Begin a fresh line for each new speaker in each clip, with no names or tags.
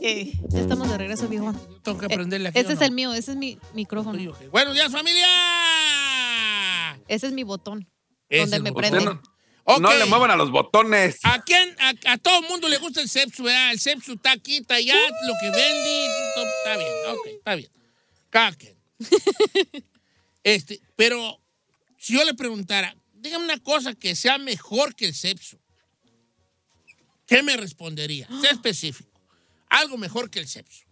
Eh, ya estamos de regreso, viejo.
Tengo que prenderle aquí. ¿o
es
no?
el mío, ese es mi micrófono.
Buenos días, familia.
Ese es mi botón.
Ese
donde me prende.
botón.
No, le muevan a los botones.
¿A quién? A, a todo el mundo le gusta el Sepsu, ¿verdad? El Sepsu está aquí, está allá, lo que todo- está bien, ok, está bien. Cada quien. este, pero si yo le preguntara, dígame una cosa que sea mejor que el Sepsu, ¿qué me respondería? Sea específico. Algo mejor que el Sepsu.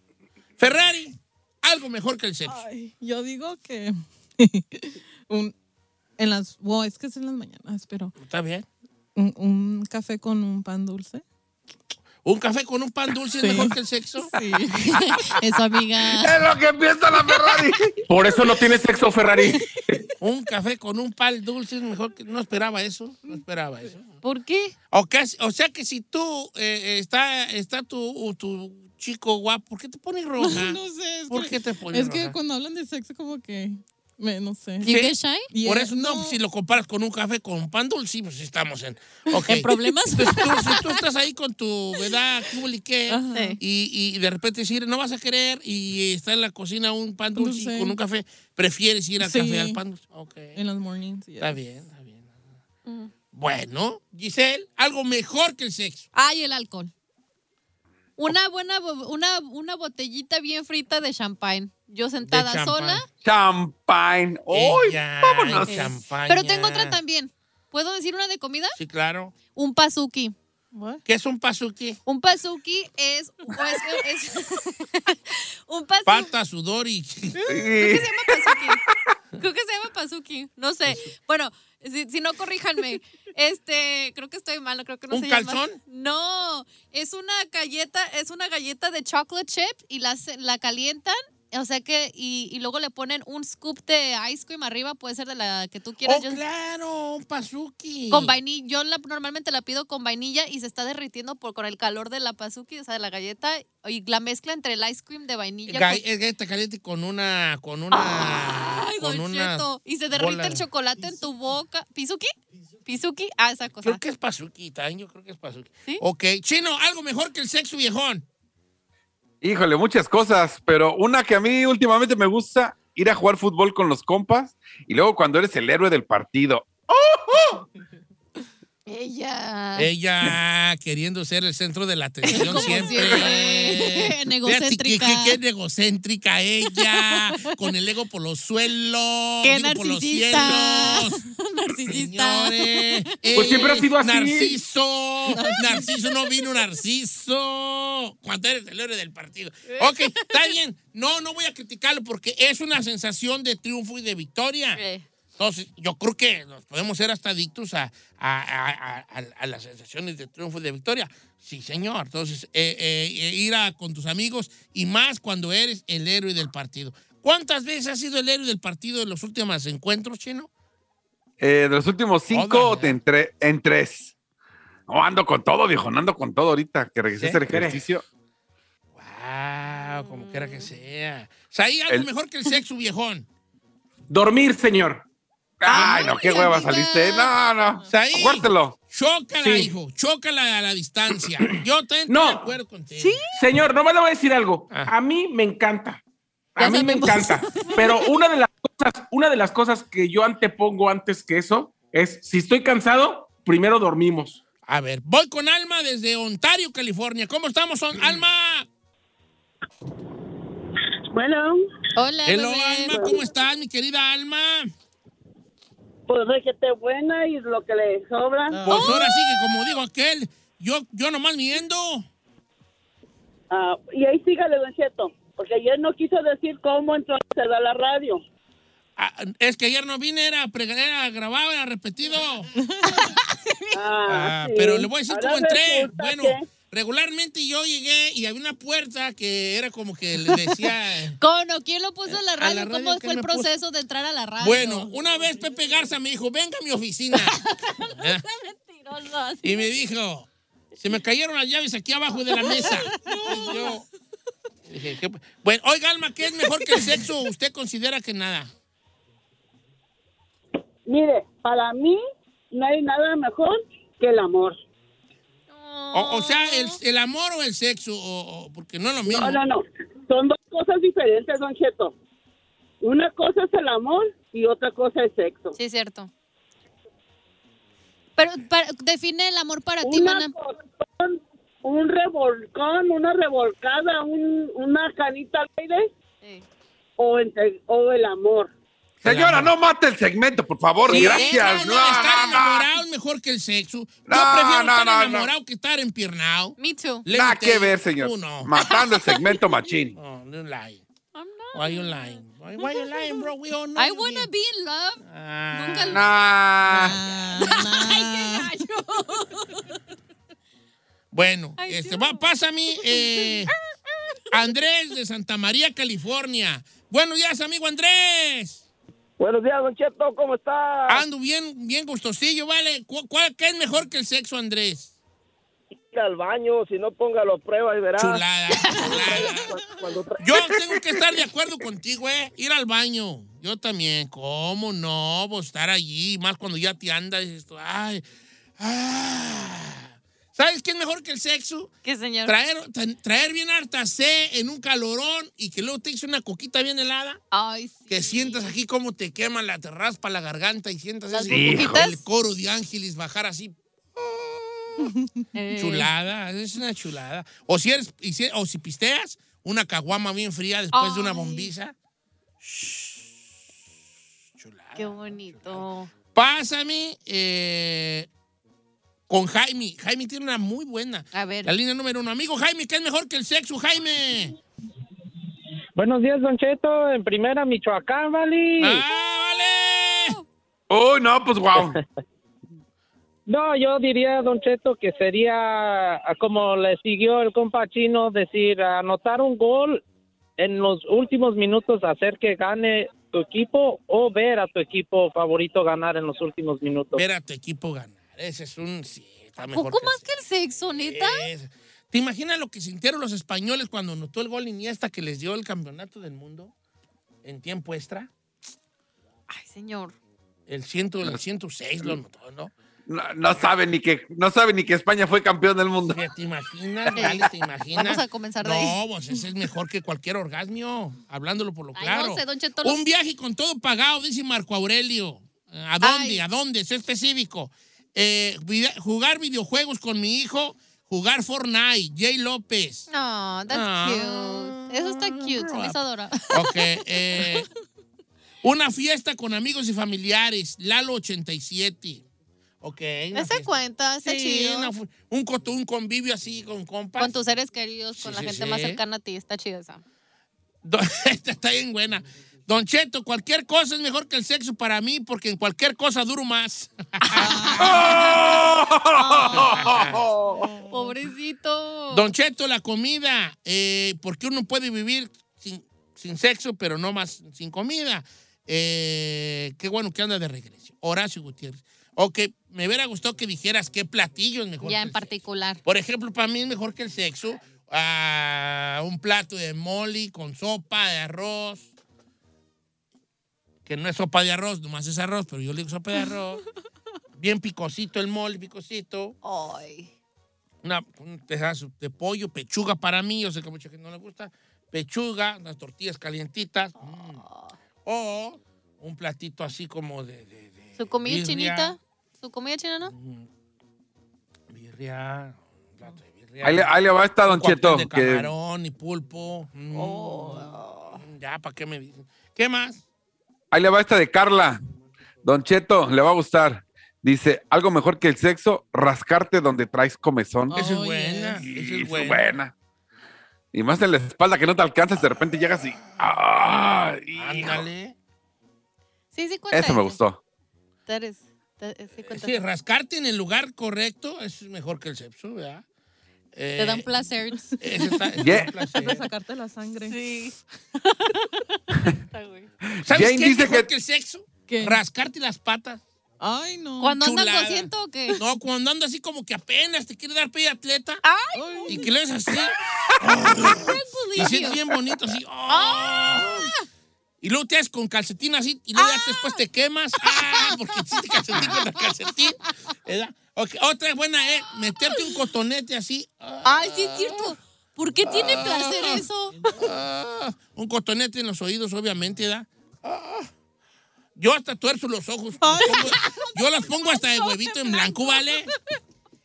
Ferrari, algo mejor que el Sepsu.
Ay, yo digo que un, en las, wow, es que es en las mañanas, pero
¿Está bien?
un, un café con un pan dulce.
¿Un café con un pan dulce
Sí.
es mejor que el sexo?
Sí.
Eso, amiga.
Es lo que piensa la Ferrari.
Por eso no tiene sexo, Ferrari.
Un café con un pan dulce es mejor que... No esperaba eso, no esperaba eso.
¿Por qué?
O, que- o sea que si tú eh, está, está tu, tu chico guapo, ¿por qué te pones roja?
No sé, es
¿Por
que,
qué te pones
es que cuando hablan de sexo como que, me, no sé.
¿You get shy?
Y
Por
es-
eso, no, si lo comparas con un café con un pan dulce, pues estamos en... ok.
¿En problemas?
Entonces, tú, si tú estás ahí con tu, ¿verdad? ¿Qué qué?
Sí.
Y, y de repente decir, no vas a querer, y está en la cocina un pan dulce con un café, prefieres ir al
Sí.
café al pan dulce. Ok.
En las mornings. yeah.
Está bien, está bien. Bueno, Giselle, algo mejor que el sexo.
Ay, el alcohol. Una buena, bo- una, una botellita bien frita de champagne. Yo sentada
champán.
sola.
Champagne. ¡Uy!
Ella,
vámonos.
el champaña.
Pero tengo otra también. ¿Puedo decir una de comida?
Sí, claro.
Un pasuki.
What?
¿Qué es un pasuki?
Un pasuki es, pues, es- un pasuki.
Pata, sudor y...
Creo que se llama pasuki. Creo que se llama pasuki. No sé. Bueno, si, si no, corríjanme. Este, creo que estoy mal, creo que no
¿Un
se llama.
calzón?
No, es una galleta, es una galleta de chocolate chip y la, la calientan. O sea que, y, y luego le ponen un scoop de ice cream arriba, puede ser de la que tú quieras.
¡Oh,
Yo-
claro! Un pasuki.
Con vainilla, yo la, normalmente la pido con vainilla y se está derritiendo por, con el calor de la pasuki, o sea, de la galleta, y la mezcla entre el ice cream de vainilla.
Ga-
con-
Es galleta caliente con una... Con una...
Ay,
con
Don
una
Cheto. Y se derrite
bola.
el chocolate en tu boca. ¿Pisuki? ¿Pisuki? Ah, esa cosa.
Creo que es pasuki, también yo creo que es pasuki.
¿Sí?
Ok, Chino, algo mejor que el sexo viejón.
Híjole, muchas cosas, pero una que a mí últimamente me gusta, ir a jugar fútbol con los compas y luego cuando eres el héroe del partido.
Ella.
Ella queriendo ser el centro de la atención siempre.
siempre. Negocéntrica.
Fíjate que, que- que egocéntrica ella, con el ego por los suelos.
¡Qué
digo, por los
narcisista!
cielos.
Narcisista.
Señores,
Pues siempre ha sido así.
Narciso. Narciso no vino Narciso. Cuando eres el héroe del partido. Ok, está bien. No, no voy a criticarlo porque es una sensación de triunfo y de victoria.
Eh,
Entonces, yo creo que nos podemos ser hasta adictos a, a- las sensaciones de triunfo y de victoria. Sí, señor. Entonces, eh, eh, eh, ir a, con tus amigos y más cuando eres el héroe del partido. ¿Cuántas veces has sido el héroe del partido en los últimos encuentros, Chino?
Eh, de los últimos cinco,
Joder.
en, tre- en tres. No, ando con todo, viejo, no ando con todo ahorita, que regresé
¿Sí?
hacer ejercicio.
Wow, como quiera que sea. O sea, hay algo
El-
mejor que el sexo, viejón.
Dormir, señor.
Ay, no, qué hueva saliste. No, no.
Saí.
Acuérdelo.
Chócala,
Sí.
hijo. Chócala a la distancia. Yo también
No.
estoy de acuerdo contigo.
Señor, nomás le voy a decir algo.
Ah.
A mí me encanta.
Ya
A mí me encanta. Pero una de las cosas, una de las cosas que yo antepongo antes que eso es si estoy cansado, primero dormimos.
A ver, voy con Alma desde Ontario, California. ¿Cómo estamos, Son- Alma?
Bueno,
Hola,
Hello,
bebé.
Alma, ¿cómo estás, mi querida Alma?
Pues es que esté buena y lo que le sobra.
Pues ahora sí que, como digo aquel, yo, yo nomás viendo.
Ah, y ahí sígale, Don Cheto, porque ayer no quiso decir cómo entonces se da la radio.
Ah, es que ayer no vine, era, era grabado, era repetido.
Ah,
Ah,
sí.
pero le voy a decir
Ahora
cómo entré. Bueno,
que-
regularmente yo llegué y había una puerta que era como que le decía...
Cono, ¿quién lo puso en la
A
radio?
la radio,
¿Cómo
¿quién
fue el
puso?
proceso de entrar a la radio?
Bueno, una vez Pepe Garza me dijo, venga a mi oficina. ¿Eh?
Mentiroso, así.
Y me dijo, se me cayeron las llaves aquí abajo de la mesa. Y yo dije, ¿qué- Bueno, oiga, Alma, ¿qué es mejor que el sexo? ¿Usted considera que nada?
Mire, para mí no hay nada mejor que el amor.
O, o sea, el, el amor o el sexo, o, o- porque no es lo mismo.
No, no, no. Son dos cosas diferentes, Don Cheto. Una cosa es el amor y otra cosa es sexo.
Sí, cierto. Pero para- define el amor para ti, mana.
un revolcón, una revolcada, un- una canita al aire
Sí.
o, entre- o el amor.
Señora, no mate el segmento, por favor.
Sí,
Gracias.
no,
No,
estar
no, no.
enamorado es mejor que el sexo. Yo
No,
prefiero
no,
estar
no, no.
enamorado que estar empiernado.
Me too.
Nada que ver, señor.
Tú no.
Matando el segmento machín.
No, you're lying.
I'm not.
Why you lying? Why, why you lying, bro? We all know
I wanna be in love.
Ah.
Nunca lo-
Nah.
Ah, nah.
Bueno,
Ay,
este,
Dios.
va, pásame eh, Andrés de Santa María, California. Buenos días, amigo Andrés.
Buenos días, Don Cheto, ¿cómo está?
Ando bien, bien gustosillo, ¿vale? ¿Cu- cuál- ¿Qué es mejor que el sexo, Andrés?
Ir al baño, si no póngalo a prueba y verá.
Chulada, chulada. Yo tengo que estar de acuerdo contigo, ¿eh? Ir al baño. Yo también. ¿Cómo no? Vos estar allí, más cuando ya te andas. tú, Ay, ah. ¿Sabes qué es mejor que el sexo?
¿Qué señor?
Traer, tra- traer bien harta C en un calorón y que luego te eches una coquita bien helada.
Ay, sí.
Que sientas aquí cómo te quema, la, te raspa la garganta y sientas
burbujitas.
el coro de ángeles bajar así.
Eh,
Chulada, es una chulada. O si eres, y si- o si pisteas, una caguama bien fría después de una bombiza. Shh, Chulada.
Qué bonito.
Pásame eh, con Jaime. Jaime tiene una muy buena.
A ver.
La línea número uno. Amigo Jaime, ¿qué es mejor que el sexo, Jaime?
Buenos días, Don Cheto, en primera Michoacán, ¿vale?
¡Ah, vale!
Uy, no, pues wow.
No, yo diría, Don Cheto, que sería como le siguió el compa chino, decir, anotar un gol en los últimos minutos, hacer que gane tu equipo o ver a tu equipo favorito ganar en los últimos minutos.
Ver a tu equipo ganar. Ese es un... Sí, está mejor
¿Poco
que
más
el
que el sexo, neta?
Es- ¿Te imaginas lo que sintieron los españoles cuando notó el gol Iniesta que les dio el campeonato del mundo en tiempo extra?
Ay, señor.
El, ciento, el 106 lo notó, ¿no?
No, no sabe ni que no sabe ni que España fue campeón del mundo.
¿Te imaginas? Dale, ¿Te imaginas?
Vamos a comenzar de ahí.
No, pues ese es mejor que cualquier orgasmio, hablándolo por lo
Ay,
claro.
no sé, don Cheto, los-
Un viaje con todo pagado, dice Marco Aurelio. ¿A dónde?
Ay.
¿A dónde? Sé específico. Eh, jugar videojuegos con mi hijo, jugar Fortnite, Jay López.
No, that's
Ah,
cute. Eso está cute. Se me.
Ok. eh, una fiesta con amigos y familiares, Lalo 87. Ok.
Ese cuenta, está
Sí,
chido.
una un, un convivio así con compas.
Con tus seres queridos, con
Sí,
la
sí,
gente
sí.
más cercana a ti. Está chido esa.
Esta está bien buena. Don Cheto, cualquier cosa es mejor que el sexo para mí porque en cualquier cosa duro más.
Pobrecito.
Don Cheto, la comida, eh, porque uno puede vivir sin, sin sexo, pero no más sin comida. Eh, qué bueno que anda de regreso. Horacio Gutiérrez. Ok, me hubiera gustado que dijeras qué platillo es mejor.
ya
que
en
el sexo.
particular.
Por ejemplo, para mí es mejor que el sexo. ah, un plato de mole con sopa de arroz. Que no es sopa de arroz, nomás es arroz, pero yo le digo sopa de arroz. Bien picosito el mole, picosito.
Ay.
Una, un pedazo de pollo, pechuga para mí, yo sé que a mucha gente no le gusta. Pechuga, unas tortillas calientitas. mm. O un platito así como de. de- de
Su comida
birria.
chinita. Su comida china, ¿no?
Mm. Birria. un plato de birria.
Ahí le, ahí le va esta Don
Un cóctel
Cheto.
de
que-
camarón y pulpo. Mm.
Oh.
Ya, ¿para qué me dicen? ¿Qué más?
Ahí le va esta de Carla. Don Cheto, le va a gustar. Dice, algo mejor que el sexo, rascarte donde traes comezón.
Oh,
esa es buena.
Y
Esa es buena.
buena. Y más en la espalda que no te alcanzas, de repente llegas y. ¡Ah!
Ándale.
Sí, sí cuenta.
Eso me gustó.
Sí,
rascarte en el lugar correcto es mejor que el sexo, ¿verdad?
Te
Eh,
dan placer.
está- ese
Yeah.
placer.
De sacarte la sangre.
Sí.
¿Sabes
Jane
qué es
dice
mejor
que-
que... el sexo?
¿Qué?
Rascarte las patas.
Ay, no.
Cuando andan. 200 o qué?
No, cuando anda así como que apenas te quiere dar pie de atleta
Ay.
y que le ves así. y sientes bien bonito así. ¡oh! y luego te haces con calcetín así y luego ya después te quemas. Ah, porque hiciste calcetín con el calcetín. ¿verdad? Otra buena es meterte un cotonete así.
Ay, sí es cierto. ¿Por qué tiene placer eso?
Ah, un cotonete en los oídos, obviamente, ¿verdad? Ah. Yo hasta tuerzo los ojos. Los pongo- yo las pongo hasta de huevito en blanco, ¿vale?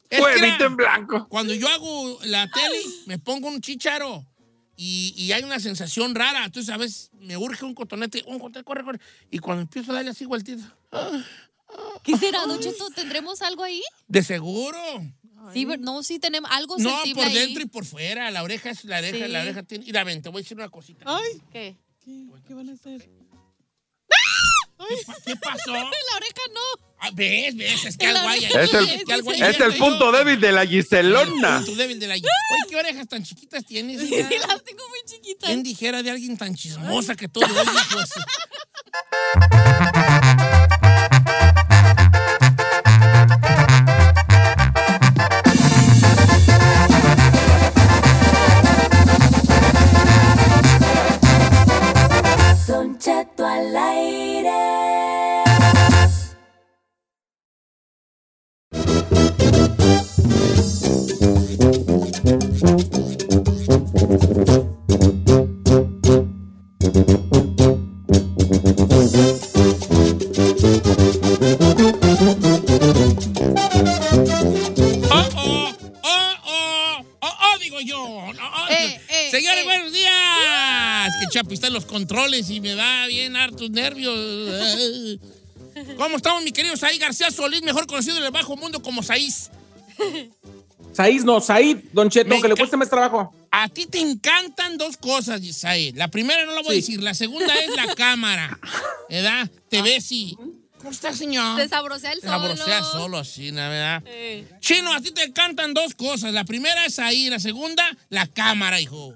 Es
Huevito
era-
en blanco.
Cuando yo hago la tele, me pongo un chicharo y, y hay una sensación rara. Entonces, a veces me urge un cotonete, un cotonete, corre, corre. Y cuando empiezo a darle así vueltita, ah,
¿Qué será, Don Cheto? ¿Tendremos algo ahí?
de seguro.
Sí, ver- no, sí tenemos algo
No,
sensible
por
ahí.
dentro y por fuera. La oreja es la oreja,
Sí.
la oreja tiene. Mira, ven, te voy a decir una cosita.
Ay,
¿Qué?
¿qué, qué van a hacer?
¿Qué, pa- qué pasó?
La oreja no.
Ah, ¿Ves? ¿Ves? Es que
la
algo hay ahí.
oreja.
Es el-
Es que algo hay
Es el punto
yo-
débil de la Giselona.
Punto débil de la... Oye, ¿qué orejas tan chiquitas tienes?
Sí,
hija?
las tengo muy chiquitas.
¿Quién dijera de alguien tan chismosa que todo oye, pues?
Don
los controles y me da hartos nervios. ¿Cómo estamos, mi querido Saí García Solís, mejor conocido en el bajo mundo como Saís?
Said, no, Said, Don Cheto,
Me
aunque le cueste más trabajo.
A ti te encantan dos cosas, Saí. La primera no la voy a decir, la segunda es la cámara. ¿Verdad? Te ves y... ¿Cómo está, señor?
Se sabrosea el
Te
solo.
sabrosea solo así, ¿no? ¿verdad?
Eh.
Chino, a ti te encantan dos cosas. La primera es ahí, la segunda, la cámara, hijo.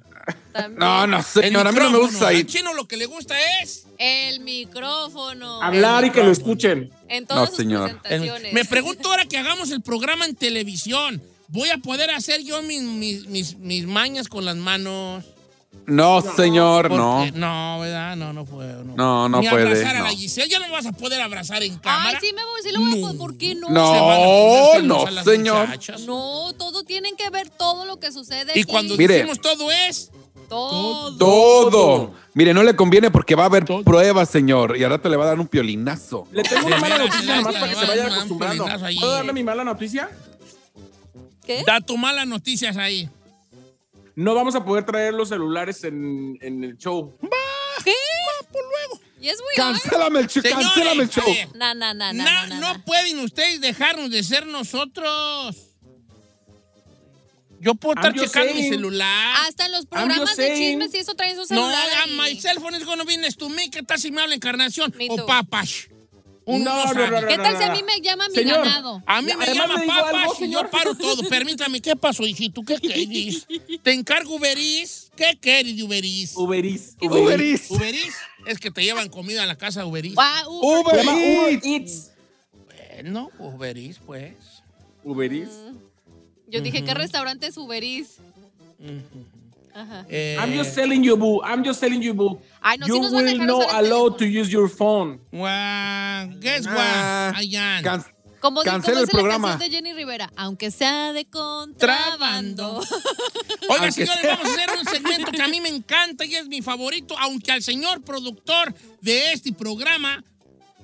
También.
No, no, señor, a mí no me gusta ahí.
Chino lo que le gusta es...
El micrófono.
Hablar y que lo escuchen.
En todas
No,
sus
señor.
el-
presentaciones.
me pregunto ahora que hagamos el programa en televisión. ¿Voy a poder hacer yo mis, mis, mis, mis mañas con las manos?
No, señor, no.
No, ¿verdad? No, no puedo. No,
No, no
Ni
puede,
abrazar a
no.
la Giselle. Ya no me vas a poder abrazar en
Ay,
cámara.
sí, me voy, sí lo voy a
No.
poder. ¿Por qué no?
No.
A
no,
a
señor.
muchachas.
No, todo tienen que ver todo lo que sucede.
Y
aquí.
cuando
Mire.
decimos todo es...
todo.
Todo. Mire, no le conviene porque va a haber
Todo.
pruebas, señor. Y ahora te le va a dar un piolinazo.
Le tengo una mala noticia nomás para que se vaya
un
acostumbrando. ¿Puedo darle mi mala noticia?
¿Qué?
Da tu malas noticias ahí.
No vamos a poder traer los celulares en, en el show.
¿Qué? We are.
Cancélame el show,
Señores,
cancélame el show.
na, na, na, na-
na,
na,
no
na.
pueden ustedes dejarnos de ser nosotros. Yo puedo
I'm
estar
just
checando mi celular.
Hasta en los programas de chismes y eso traen su
no,
celular. ahí.
my cell phone is gonna be next to me. ¿Qué tal si me habla encarnación?
Me
O. Uno
No,
no,
no, no, no,
¿Qué tal
no,
si a
no.
mí me llama mi
Señor.
ganado?
A mí me llama
algo,
y yo paro todo. Permítame, ¿qué pasó, hijito? ¿Qué querís? ¿Te encargo Uberis? ¿Qué querés de Uberis?
Uberis.
Uber Eats.
Uberis es que te llevan comida a la casa Uberis.
Ah, Uber.
Uber. Eats.
Bueno, Uberis, pues.
Uberis.
Yo dije, ¿qué restaurante es Uberis? Ajá.
Eh,
I'm just telling you, boo. I'm just telling you, boo.
Ay, no, sí
you
nos van a
will not
el
allowed to use your phone.
Well, guess
Ah,
what? Ayan.
can-
Como
Cancela el
dice la
programa.
canción de Jenny Rivera, aunque sea de contrabando.
Oiga,
Aunque
señores,
sea.
vamos a hacer un segmento que a mí me encanta y es mi favorito, aunque al señor productor de este programa,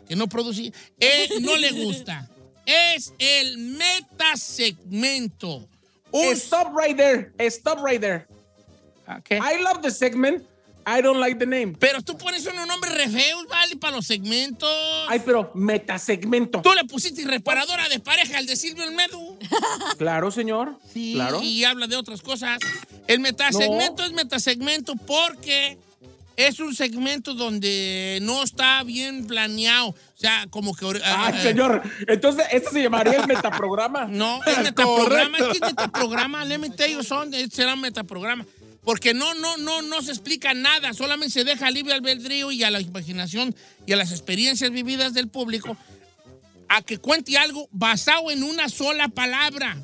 que no produce, eh, no le gusta. Es el metasegmento. Un-
Stop right there. Stop right there.
Ah, ¿qué?
I love the segment. I don't like the name.
Pero tú pones un nombre re ¿vale? Para los segmentos.
Ay, pero metasegmento.
Tú le pusiste reparadora de pareja al de Silvio Almedo.
Claro, señor.
Sí,
Claro.
y habla de otras cosas. El metasegmento es metasegmento porque es un segmento donde no está bien planeado. O sea, como que...
Ay,
eh,
señor. Entonces, este se llamaría el metaprograma.
No, es metaprograma.
Correcto.
¿Qué es metaprograma? Let me tell you something, será metaprograma. Porque no, no, no, no se explica nada, solamente se deja libre albedrío y a la imaginación y a las experiencias vividas del público a que cuente algo basado en una sola palabra.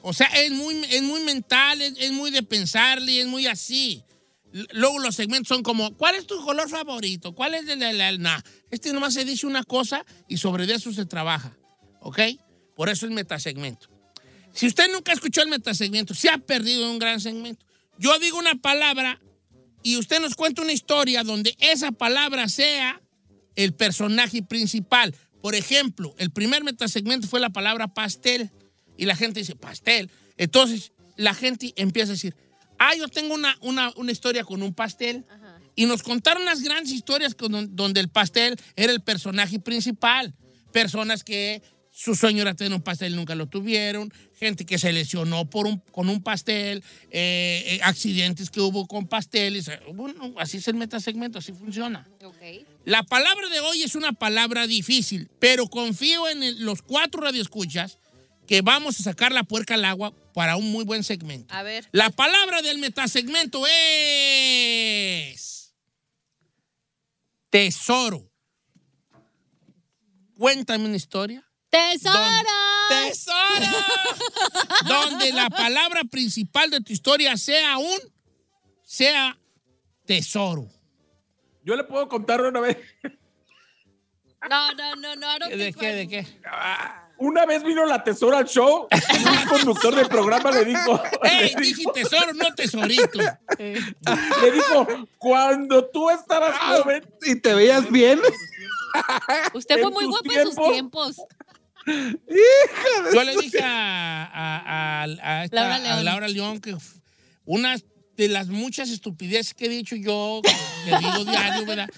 O sea, es muy, es muy mental, es, es muy de pensarle, es muy así. Luego los segmentos son como, ¿cuál es tu color favorito? ¿Cuál es el de la... Nah, este nomás se dice una cosa y sobre eso se trabaja, ¿ok? Por eso es metasegmento. Si usted nunca escuchó el metasegmento, se ha perdido un gran segmento. Yo digo una palabra y usted nos cuenta una historia donde esa palabra sea el personaje principal. Por ejemplo, el primer metasegmento fue la palabra pastel y la gente dice pastel. Entonces la gente empieza a decir, ah, yo tengo una, una, una historia con un pastel. Y nos contaron unas grandes historias con- donde el pastel era el personaje principal. Personas que su sueño era tener un pastel y nunca lo tuvieron. Gente que se lesionó por un, con un pastel. eh, eh, accidentes que hubo con pasteles. Bueno, así es el metasegmento, así funciona.
Ok.
La palabra de hoy es una palabra difícil, pero confío en el- los cuatro radioescuchas que vamos a sacar la puerca al agua para un muy buen segmento.
A ver.
La palabra del metasegmento es tesoro. Cuéntame una historia.
¡Tesoro!
¡Tesoro! Donde la palabra principal de tu historia sea un sea tesoro.
Yo le puedo contar una vez.
No, no, no, no. Don't
¿De qué? ¿De qué?
Una vez vino la tesora al show y un conductor del programa le dijo,
¡Ey! Dije
dijo,
tesoro, no tesorito.
le dijo, cuando tú estabas joven,
¿Y te veías bien?
Usted fue muy guapo en sus
tiempos.
tiempos.
Yo le dije a, a- a- a esta-
Laura
a
León.
Laura León que una de las muchas estupideces que he dicho yo, que digo diario, ¿verdad?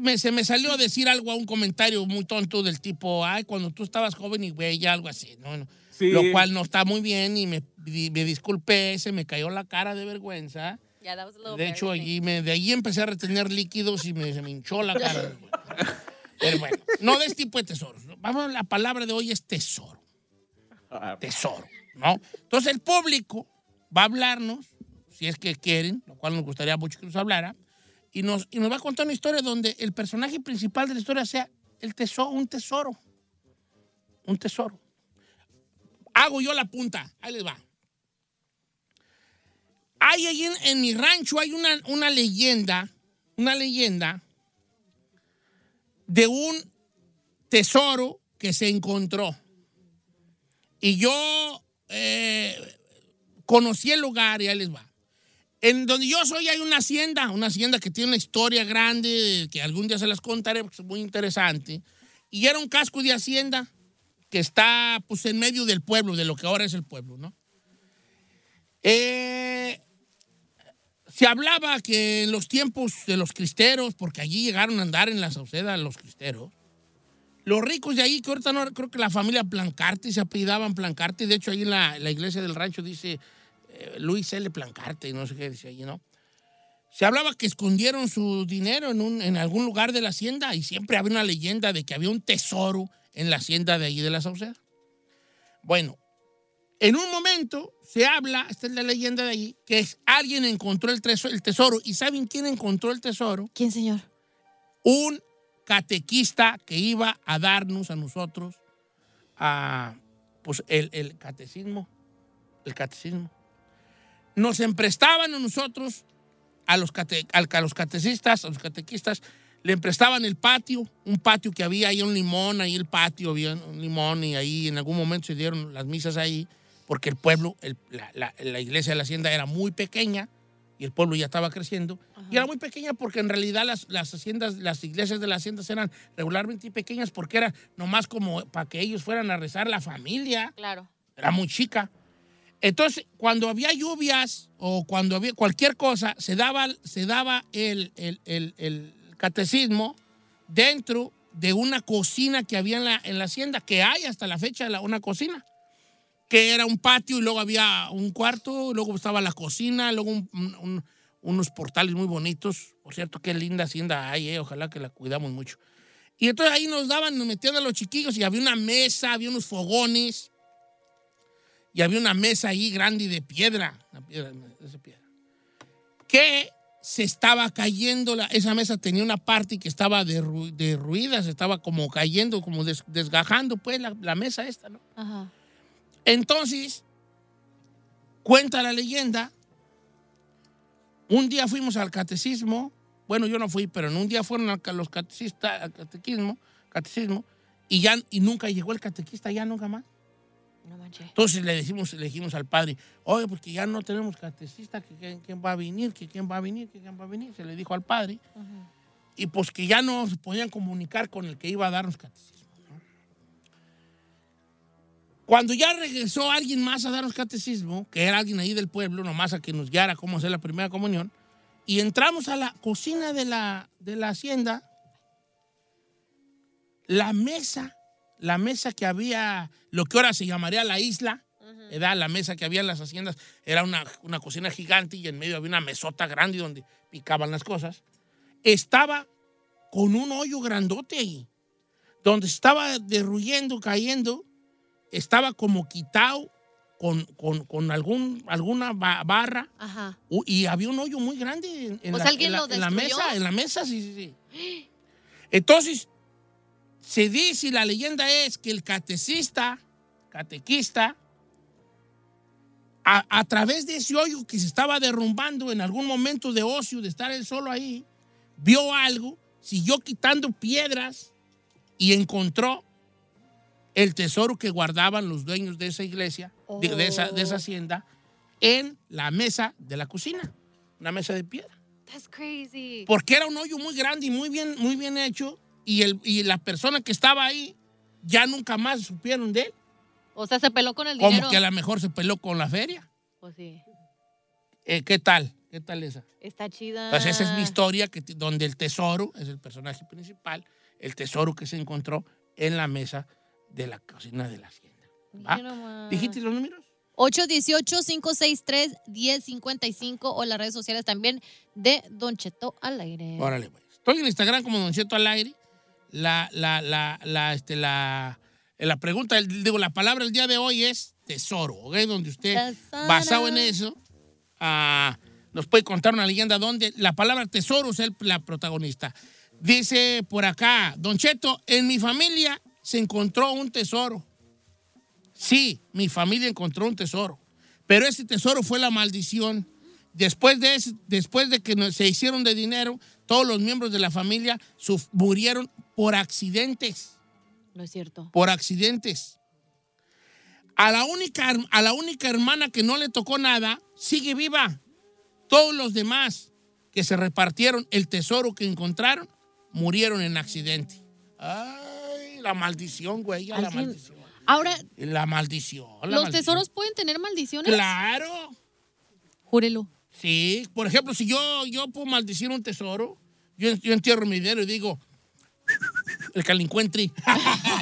Me- se me salió a decir algo a un comentario muy tonto del tipo, ay, cuando tú estabas joven y güey, algo así, ¿no? No.
Sí.
Lo cual no está muy bien y me, me disculpé, se me cayó la cara de vergüenza.
Yeah, that was a little
De hecho, allí me, de ahí empecé a retener líquidos y me, se me hinchó la cara. Pero bueno, no de este tipo de tesoros. Vamos, la palabra de hoy es tesoro. Tesoro, ¿no? Entonces el público va a hablarnos, si es que quieren, lo cual nos gustaría mucho que nos hablara, y nos, y nos va a contar una historia donde el personaje principal de la historia sea el tesoro, un tesoro. Un tesoro. Hago yo la punta, ahí les va. Hay ahí en, mi rancho hay una, una leyenda, una leyenda de un tesoro que se encontró. Y yo eh, conocí el lugar y ahí les va. En donde yo soy hay una hacienda, una hacienda que tiene una historia grande, que algún día se las contaré porque es muy interesante. Y era un casco de hacienda que está pues en medio del pueblo, de lo que ahora es el pueblo, ¿no? Eh, se hablaba que en los tiempos de los cristeros, porque allí llegaron a andar en la Sauceda los cristeros, los ricos de ahí, que ahorita no creo que la familia Plancarte se apellidaban Plancarte, de hecho ahí en la, la iglesia del rancho dice eh, Luis L. Plancarte, no sé qué dice allí, ¿no? Se hablaba que escondieron su dinero en, un- en algún lugar de la hacienda y siempre había una leyenda de que había un tesoro en la hacienda de allí de la Sauceda. Bueno, en un momento se habla, esta es la leyenda de allí, que es, alguien encontró el, treso- el tesoro. ¿Y saben quién encontró el tesoro?
¿Quién, señor?
Un catequista que iba a darnos a nosotros a, pues, el, el catecismo. El catecismo. Nos emprestaban a nosotros, a los, cate- a los catecistas, a los catequistas, le emprestaban el patio, un patio que había ahí un limón, ahí el patio había un limón y ahí en algún momento se dieron las misas ahí, porque el pueblo, el- la, la- la iglesia de la hacienda era muy pequeña y el pueblo ya estaba creciendo. Y era muy pequeña porque en realidad las, las haciendas, las iglesias de las haciendas eran regularmente pequeñas porque era nomás como para que ellos fueran a rezar la familia
Claro.
era muy chica. Entonces, cuando había lluvias o cuando había cualquier cosa, se daba, se daba el, el- el- el catecismo dentro de una cocina que había en la, en la hacienda, que hay hasta la fecha la- una cocina, que era un patio y luego había un cuarto, luego estaba la cocina, luego un- un- un- unos portales muy bonitos. Por cierto, qué linda hacienda hay, eh, ojalá que la cuidamos mucho. Y entonces ahí nos daban, nos metían a los chiquillos y había una mesa, había unos fogones y había una mesa ahí grande de piedra, una piedra, esa piedra, que se estaba cayendo, la- esa mesa tenía una parte que estaba derru- derruida, se estaba como cayendo, como des- desgajando, pues, la, la mesa esta, ¿no?
Ajá.
Entonces, cuenta la leyenda un día fuimos al catecismo, bueno, yo no fui, pero en un día fueron a los catecistas, al catequismo, catecismo, y ya y nunca llegó el catequista, ya nunca más.
No manches.
Entonces le dijimos, le dijimos al padre, oye, pues que ya no tenemos catequista, que quién, quién va a venir, que quién va a venir, que quién va a venir. Se le dijo al padre. Y pues que ya no se podían comunicar con el que iba a darnos catecismo. ¿no? Cuando ya regresó alguien más a darnos catecismo, que era alguien ahí del pueblo, nomás a que nos guiara cómo hacer la primera comunión, y entramos a la cocina de la, de la hacienda, la mesa, la mesa que había, lo que ahora se llamaría la isla, ¿verdad? la mesa que había en las haciendas, era una, una cocina gigante y en medio había una mesota grande donde picaban las cosas, estaba con un hoyo grandote ahí, donde estaba derruyendo, cayendo, estaba como quitado con, con- con algún, alguna ba- barra
Ajá.
y había un hoyo muy grande en, la,
sea, ¿alguien
en la-
lo
en la mesa, en la mesa, sí, sí, sí. Entonces, se dice, y la leyenda es que el catecista, catequista, a, a través de ese hoyo que se estaba derrumbando en algún momento de ocio, de estar él solo ahí, vio algo, siguió quitando piedras y encontró el tesoro que guardaban los dueños de esa iglesia, de, de esa, de esa hacienda, en la mesa de la cocina, una mesa de piedra.
That's crazy.
Porque era un hoyo muy grande y muy bien, muy bien hecho, y, el, y la persona que estaba ahí ya nunca más supieron de él.
O sea, se peló con el
Como
dinero.
que a lo mejor se peló con la feria.
Pues sí.
Eh, ¿Qué tal? ¿Qué tal esa?
Está chida.
Pues esa es mi historia, que, donde el tesoro es el personaje principal, el tesoro que se encontró en la mesa de la cocina de la hacienda. ¿va? ¿Dijiste los números?
818-563-1055 o las redes sociales también de Don Cheto al aire.
Órale, pues. Estoy en Instagram como Don Cheto al aire. La, la, la, la, este, la, la pregunta, digo, la palabra del día de hoy es tesoro, ¿ok? Donde usted,
Tesoro.
basado en eso, ah, nos puede contar una leyenda donde la palabra tesoro es el- la protagonista. Dice por acá, Don Cheto, en mi familia se encontró un tesoro. Sí, mi familia encontró un tesoro. Pero ese tesoro fue la maldición. Después de, ese- después de que se hicieron de dinero, todos los miembros de la familia murieron por accidentes.
No es cierto.
Por accidentes. A la, única, a la única hermana que no le tocó nada, sigue viva. Todos los demás que se repartieron el tesoro que encontraron, murieron en accidente. Ay, la maldición, güey, la maldición.
Ahora,
La maldición. la
¿los
maldición.
tesoros pueden tener maldiciones?
Claro.
Júrelo.
Sí, por ejemplo, si yo, yo puedo maldecir un tesoro, yo, yo entierro mi dinero y digo, el calincuentri.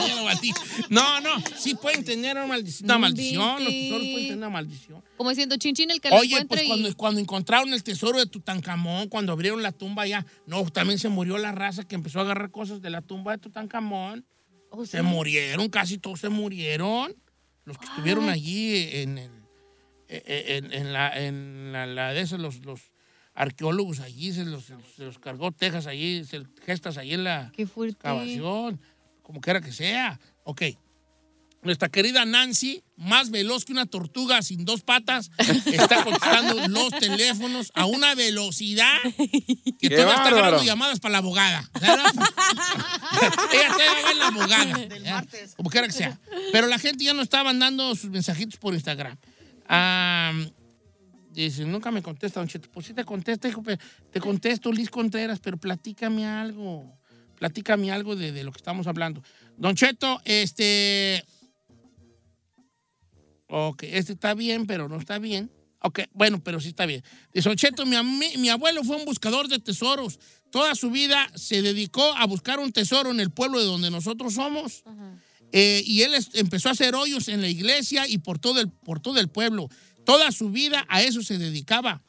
Ya lo batí. No, no, sí pueden tener una maldición. Una maldición, los tesoros pueden tener una maldición.
Como diciendo chinchín el lo
Oye, pues
y-
cuando, cuando encontraron el tesoro de Tutankamón, cuando abrieron la tumba ya, no, también se murió la raza que empezó a agarrar cosas de la tumba de Tutankamón.
Oh,
Se murieron, casi todos se murieron. Los que estuvieron allí en, el- en, en la, en la, la de esos, los, los arqueólogos allí, se los, se los cargó Texas allí, se gestas allí en la
Qué
excavación, como quiera que sea. Ok. Nuestra querida Nancy, más veloz que una tortuga sin dos patas, está contestando los teléfonos a una velocidad que
¡Qué
todavía está agarrando llamadas para la abogada. Ella está en la abogada. ¿ya? Como quiera que sea. Pero la gente ya no está mandando sus mensajitos por Instagram. Ah, dice, nunca me contesta, Don Cheto. Pues sí te contesta, hijo, pero te contesto, Liz Contreras, pero platícame algo. Platícame algo de, de lo que estamos hablando. Don Cheto, este... Ok, este está bien, pero no está bien. Ok, bueno, pero sí está bien. Dice, Don Cheto, mi, mi abuelo fue un buscador de tesoros. Toda su vida se dedicó a buscar un tesoro en el pueblo de donde nosotros somos. Eh, y él empezó a hacer hoyos en la iglesia y por todo, el, por todo el pueblo. Toda su vida a eso se dedicaba.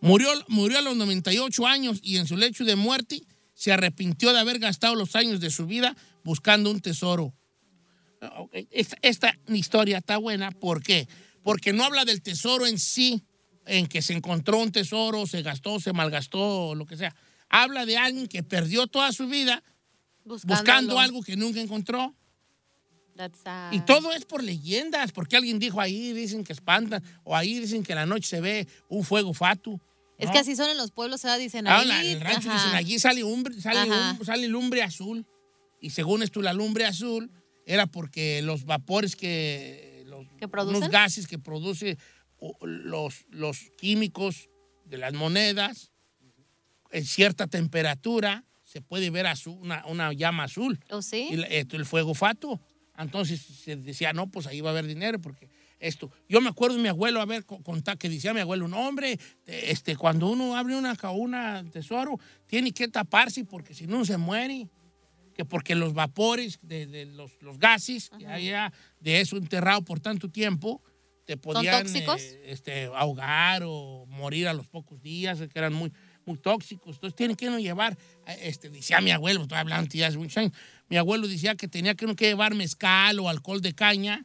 Murió, murió a los 98 años y en su lecho de muerte se arrepintió de haber gastado los años de su vida buscando un tesoro. Ah. Esta, esta historia está buena. ¿Por qué? Porque no habla del tesoro en sí, en que se encontró un tesoro, se gastó, se malgastó, lo que sea. Habla de alguien que perdió toda su vida buscando algo que nunca encontró.
Sad.
Y todo es por leyendas, porque alguien dijo ahí, dicen que espantan, o ahí dicen que en la noche se ve un fuego fatu.
Es
¿no?
que así son en los pueblos, ¿verdad? Dicen
Ah,
ahí.
en el rancho dicen, allí sale, umbre- sale, un- sale lumbre azul. Y según esto, la lumbre azul era porque los vapores que... Los,
¿Que producen?
Los gases que produce los, los químicos de las monedas, en cierta temperatura, se puede ver azul, una, una llama azul.
¿O sí?
Y esto, el fuego fato. Entonces se decía, no, pues ahí va a haber dinero, porque esto. Yo me acuerdo de mi abuelo, a ver, co- contar que decía mi abuelo, no, hombre, te- este, cuando uno abre una cauna tesoro, tiene que taparse porque si no se muere. Que porque los vapores de, de los, los gases que haya de eso enterrado por tanto tiempo, te podían eh, este, ahogar o morir a los pocos días, que eran muy, muy tóxicos. Entonces tiene que uno llevar, eh, este, decía mi abuelo, estoy hablando ya hace muchos años, mi abuelo decía que tenía que que llevar mezcal o alcohol de caña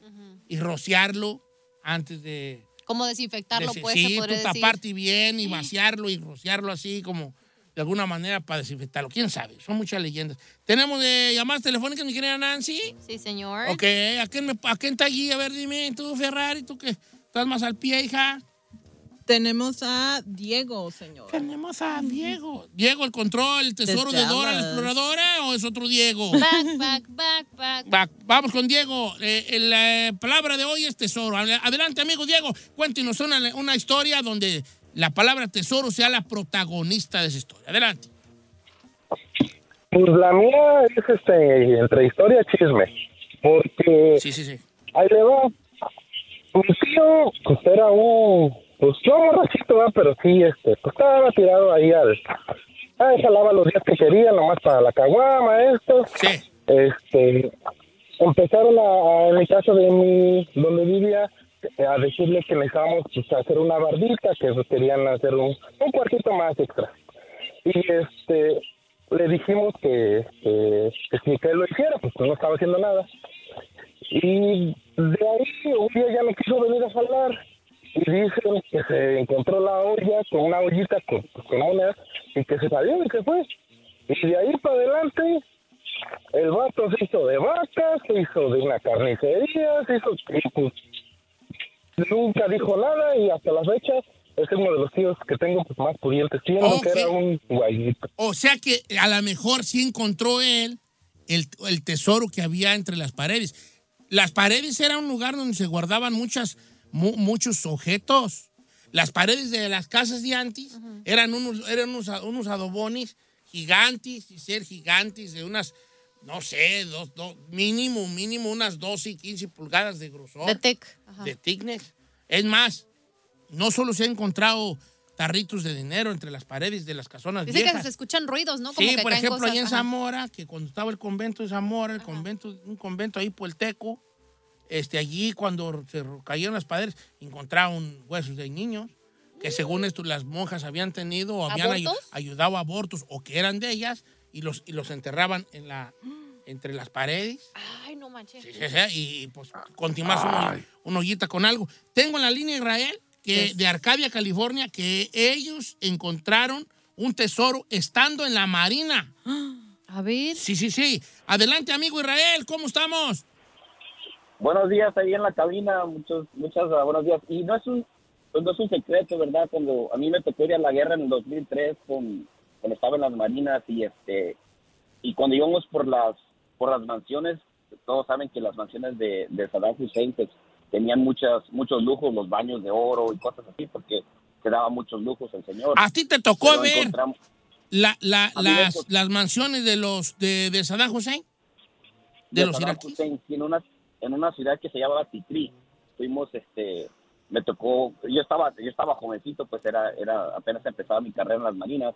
y rociarlo antes de...
Como desinfectarlo,
de-
pues,
sí,
se podría
tú
decir.
taparte bien y vaciarlo y rociarlo así como de alguna manera para desinfectarlo. ¿Quién sabe? Son muchas leyendas. Tenemos de llamadas telefónicas, mi querida Nancy.
Sí, señor.
Ok, ¿a quién, me, ¿a quién está allí? A ver, dime, tú, Ferrari, tú que estás más al pie, hija.
Tenemos a Diego, señor.
Tenemos a Diego. Diego, el control, el tesoro de Dora la exploradora o es otro Diego?
Back, back, back, back.
Va- vamos con Diego. Eh, la palabra de hoy es tesoro. Adel- Adelante, amigo Diego. Cuéntenos una, una historia donde la palabra tesoro sea la protagonista de esa historia. Adelante.
Pues la mía es este, entre historia y chisme. Porque
Sí, sí, sí.
ahí le va. Mi tío, pues era un. Pues no borrachito, ¿verdad? pero sí, este, pues estaba tirado ahí al. Ah, jalaba los días que quería, nomás para la caguama, esto.
Sí.
Este. Empezaron a, en mi casa de mi, donde vivía, a decirle que necesitábamos pues, hacer una bardita, que querían hacer un, un cuartito más extra. Y este, le dijimos que, que, que si que él lo hiciera, pues no estaba haciendo nada. Y de ahí un día ya me quiso venir a jalar y dicen que se encontró la olla con una ollita con, con monedas y que se salió y que fue. Y de ahí para adelante el vato se hizo de vacas, se hizo de una carnicería, se hizo... y pues, nunca dijo nada y hasta la fecha es uno de los tíos que tengo pues, más pudientes, siendo que
Ok.
era un guayito.
O sea que a lo mejor sí encontró él el, el tesoro que había entre las paredes. Las paredes era un lugar donde se guardaban muchas, mu- muchos objetos. Las paredes de las casas de antes eran, unos, eran unos, unos adobones gigantes y ser gigantes de unas, no sé, dos, dos- mínimo, mínimo unas 12 y 15 pulgadas de grosor
De tech. Ajá.
de thickness. Es más, no solo se han encontrado tarritos de dinero entre las paredes de las casonas
Dice que
viejas.
se escuchan ruidos, ¿no? Como
Sí,
que
por ejemplo, ahí en. Zamora, que cuando estaba el convento de Zamora, el convento, un convento ahí por el Teco, este, allí cuando se cayeron las paredes, encontraron huesos de niños, que según esto las monjas habían tenido o habían
¿Abortos?
ayudado a abortos o que eran de ellas y los, y los enterraban en la, entre las paredes.
Ay, no manches.
Sí, sí, sí, y pues continuas una, una ollita con algo. Tengo en la línea Israel, que de Arcadia, California, que ellos encontraron un tesoro estando en la marina.
A ver.
Sí, sí, sí. Adelante, amigo Israel, ¿cómo estamos?
Buenos días ahí en la cabina, muchos, muchas ah, buenos días. Y no es un, pues no es un secreto, ¿verdad? Cuando a mí me tocó ir a la guerra en el 2003 con, cuando estaba en las marinas y este y cuando íbamos por las por las mansiones, todos saben que las mansiones de, de Saddam Hussein pues, tenían muchas muchos lujos, los baños de oro y cosas así, porque se daba muchos lujos el señor.
¿A ti te tocó
Pero
ver la, la- las, las mansiones de los de, de Saddam Hussein? De,
de
los iraquíes.
Hussein, en una en una ciudad que se llamaba Tikrit. Fuimos este me tocó yo estaba yo estaba jovencito, pues era era apenas empezaba mi carrera en las marinas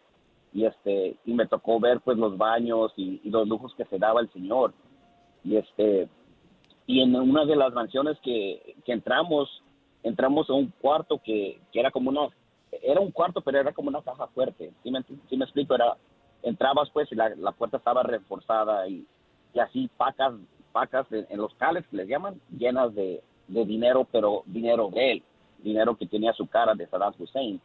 y este y me tocó ver pues los baños y, y los lujos que se daba el señor. Y este y en una de las mansiones que, que entramos entramos a un cuarto que, que era como una era un cuarto pero era como una caja fuerte ¿sí me, sí me explico era entrabas pues y la, la puerta estaba reforzada y, y así pacas pacas en, en los cales que les llaman llenas de, de dinero pero dinero de él dinero que tenía su cara de Saddam Hussein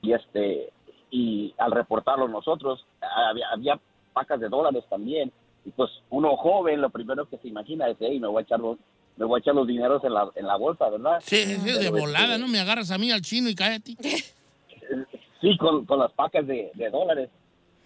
y este y al reportarlo nosotros había, había pacas de dólares también y pues uno joven, lo primero que se imagina es, hey, me voy a echar los, me voy a echar los dineros en la, en la bolsa, ¿verdad?
Sí, sí, de
Pero,
volada,
este,
¿no? Me agarras a mí al chino y cállate.
Sí, con, con las pacas de, de dólares,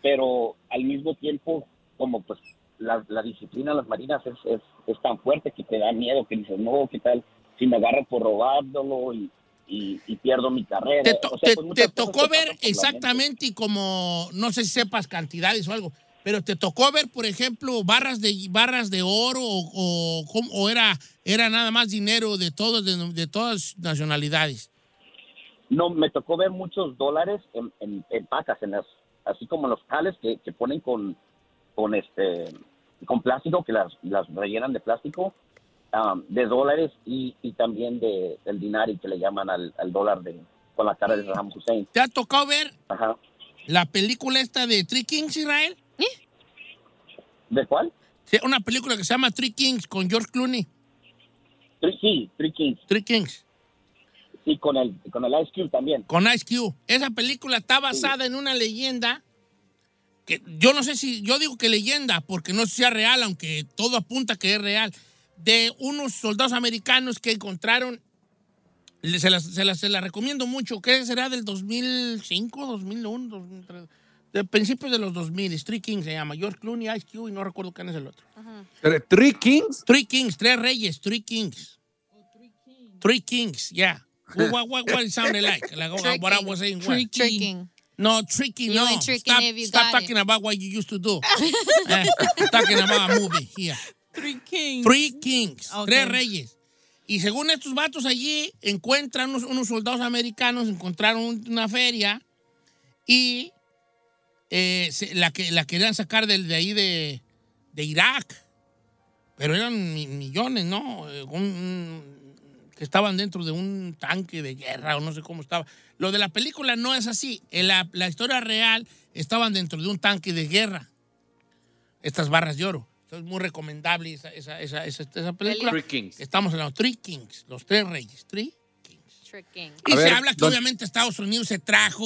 pero al mismo tiempo, como pues la, la disciplina de las marinas es, es, es tan fuerte que te da miedo, que dices, no, ¿qué tal si me agarran por robándolo y, y, y pierdo mi carrera?
Te, to-
O sea,
te-
pues,
te tocó ver exactamente y como, no sé si sepas cantidades o algo, pero te tocó ver, por ejemplo, barras de barras de oro o, o, o era, era nada más dinero de todos, de, de todas nacionalidades.
No, me tocó ver muchos dólares en, en, en pacas, en las, así como los cales que, que ponen con, con este con plástico, que las, las rellenan de plástico, um, de dólares y, y también de, del dinari que le llaman al, al dólar de, con la cara de Saddam Hussein.
¿Te ha tocado ver
Ajá.
la película esta de Three Kings, Israel?
¿De cuál?
Sí, una película que se llama Three Kings con George Clooney.
Three, sí, Three Kings.
Three Kings.
Sí, con el, con el Ice Cube también.
Con Ice Cube. Esa película está basada en una leyenda que yo no sé si, yo digo que leyenda, porque no sea real, aunque todo apunta que es real, de unos soldados americanos que encontraron, se las, se las- se las recomiendo mucho, que será del 2005, 2001, 2003, de principios de los 2000, Three Kings se llama, George Clooney, Ice Cube y no recuerdo quién es el otro.
¿Three Kings?
Three Kings, tres reyes, Three Kings. Three Kings, yeah. What, what, what, sounded like? Like what, I was saying. what?
Tricking.
No, tricky,
You
no.
ain't tricking
stop
if you
stop
got
talking about what you used to do. Eh, talking about a movie here.
Three Kings.
Three Kings,
Ok.
tres reyes. Y según estos vatos allí, encuentran unos, unos soldados americanos, encontraron un- una feria y eh, se- la, que, la querían sacar del- de, ahí de, de Irak. Pero eran mi- millones, ¿no? Eh, un- que estaban dentro de un tanque de guerra o no sé cómo estaba. Lo de la película no es así. En la, la historia real estaban dentro de un tanque de guerra. Estas barras de oro. Entonces, muy recomendable esa, esa, esa, esa, esa película.
Three Kings.
Estamos hablando de Three Kings, los tres reyes. Three
Tricking.
y
A
se
ver,
habla que
don-
obviamente Estados Unidos se trajo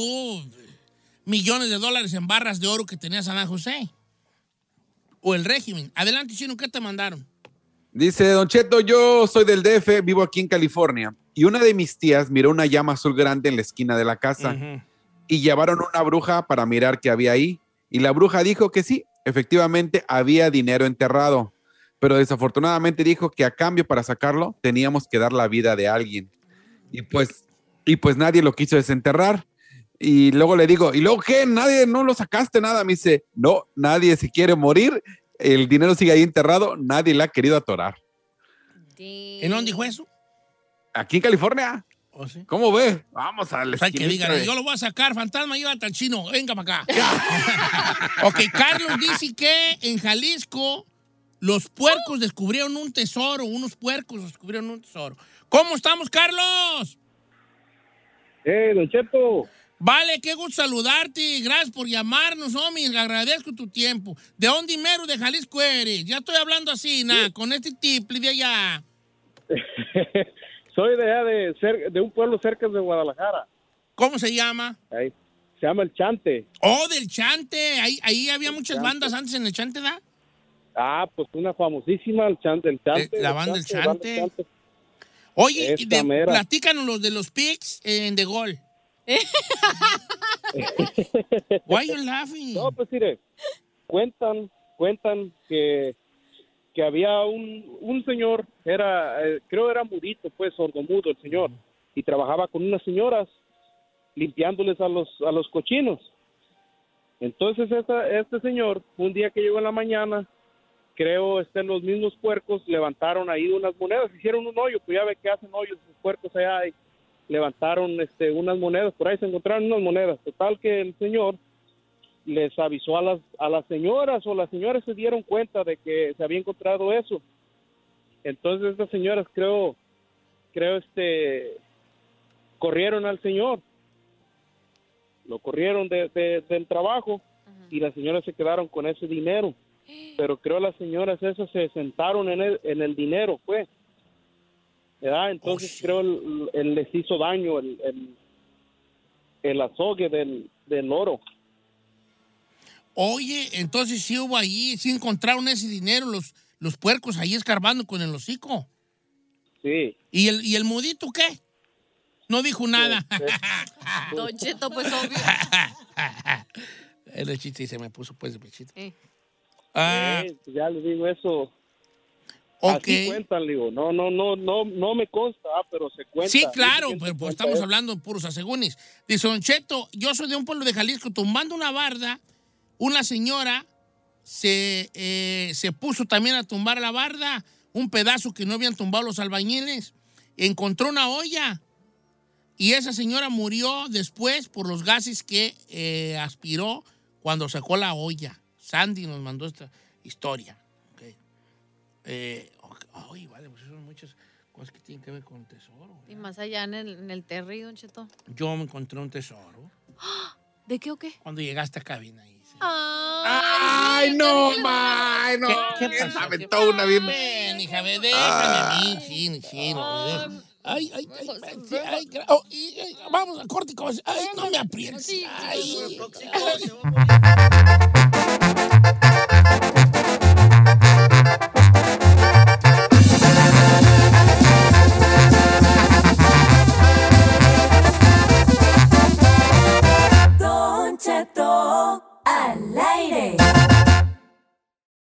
millones de dólares en barras de oro que tenía Saddam José. O el régimen. Adelante, Chino, ¿qué te mandaron?
Dice Don Cheto, yo soy del DF, vivo aquí en California. Y una de mis tías miró una llama azul grande en la esquina de la casa y llevaron una bruja para mirar qué había ahí. Y la bruja dijo que sí, efectivamente había dinero enterrado. Pero desafortunadamente dijo que a cambio para sacarlo teníamos que dar la vida de alguien. Y pues, y pues nadie lo quiso desenterrar. Y luego le digo, ¿y luego qué? Nadie, no lo sacaste nada. Me dice, no, nadie se quiere morir. El dinero sigue ahí enterrado. Nadie le ha querido atorar.
¿En dónde dijo eso?
Aquí en California.
¿O sí?
¿Cómo ve? Vamos a la
Pues hay que digan, yo lo voy a sacar, fantasma, llévate al chino, venga para acá. ok, Carlos dice que en Jalisco los puercos descubrieron un tesoro, unos puercos descubrieron un tesoro. ¿Cómo estamos, Carlos?
Eh, Don Cheto.
Vale, qué gusto saludarte. Gracias por llamarnos, homie. Agradezco tu tiempo. ¿De dónde mero de Jalisco eres? Ya estoy hablando así, nada, con este tiple de allá.
Soy de allá de, cer- de un pueblo cerca de Guadalajara.
¿Cómo se llama?
Ahí. Se llama El Chante.
Oh, del Chante. Ahí, ahí había muchas
Chante.
bandas antes en el Chante, ¿da?
Ah, pues una famosísima, El Chante. El Chante
la banda El
banda
Chante. Oye, de- platícanos los de los Pigs en The Gol. Why you laughing?
No, pues mire, cuentan, cuentan que, que había un, un señor, era, eh, creo era mudito, pues sordomudo el señor, y trabajaba con unas señoras limpiándoles a los, a los cochinos. Entonces este señor, un día que llegó en la mañana, creo este, los mismos puercos levantaron ahí unas monedas, hicieron un hoyo, pues ya ve que hacen hoyos los puercos allá y levantaron este, unas monedas, por ahí se encontraron unas monedas. Total que el señor les avisó a las, a las señoras o las señoras se dieron cuenta de que se había encontrado eso. Entonces estas señoras creo, creo este, corrieron al señor, lo corrieron de, de- del trabajo y las señoras se quedaron con ese dinero. Pero creo las señoras esas se sentaron en el, en el dinero, pues. ¿Verdad? Entonces creo el, el- les hizo daño el, el, el azogue del, del oro.
Oye, entonces sí hubo ahí, sí encontraron ese dinero los, los puercos ahí escarbando con el hocico.
Sí.
¿Y el, ¿Y el mudito qué? No dijo nada.
Don Cheto, pues obvio.
El chiste y se me puso pues de pechito.
Eh.
Ah,
Eh, ya le digo eso.
Ok.
Así cuentan, digo. No, no, no, no, no me consta, ah, pero se cuenta.
Sí, claro, pero pues,
cuenta
estamos hablando puros asegúnes. Dice Don Cheto, yo soy de un pueblo de Jalisco, tumbando una barda, una señora se, eh, se puso también a tumbar la barda, un pedazo que no habían tumbado los albañiles, encontró una olla y esa señora murió después por los gases que eh, aspiró cuando sacó la olla. Sandy nos mandó esta historia. Eh, ay, vale, pues son muchas cosas que tienen que ver con tesoro.
Y más allá en el, en el Terry, Don Cheto.
Yo me encontré un tesoro
¿De qué o qué?
cuando llegaste a cabina. ahí.
Ay, no, ma, no.
¿Qué,
Se
pasó?
aventó una bien.
Ven, hija, ve, déjame a mí. Sí, sí, no, me deja. Ay, ay, ay, ay, sí, ay, oh, y- ay, vamos a corte. Ay, no me aprietes. Ay, ay.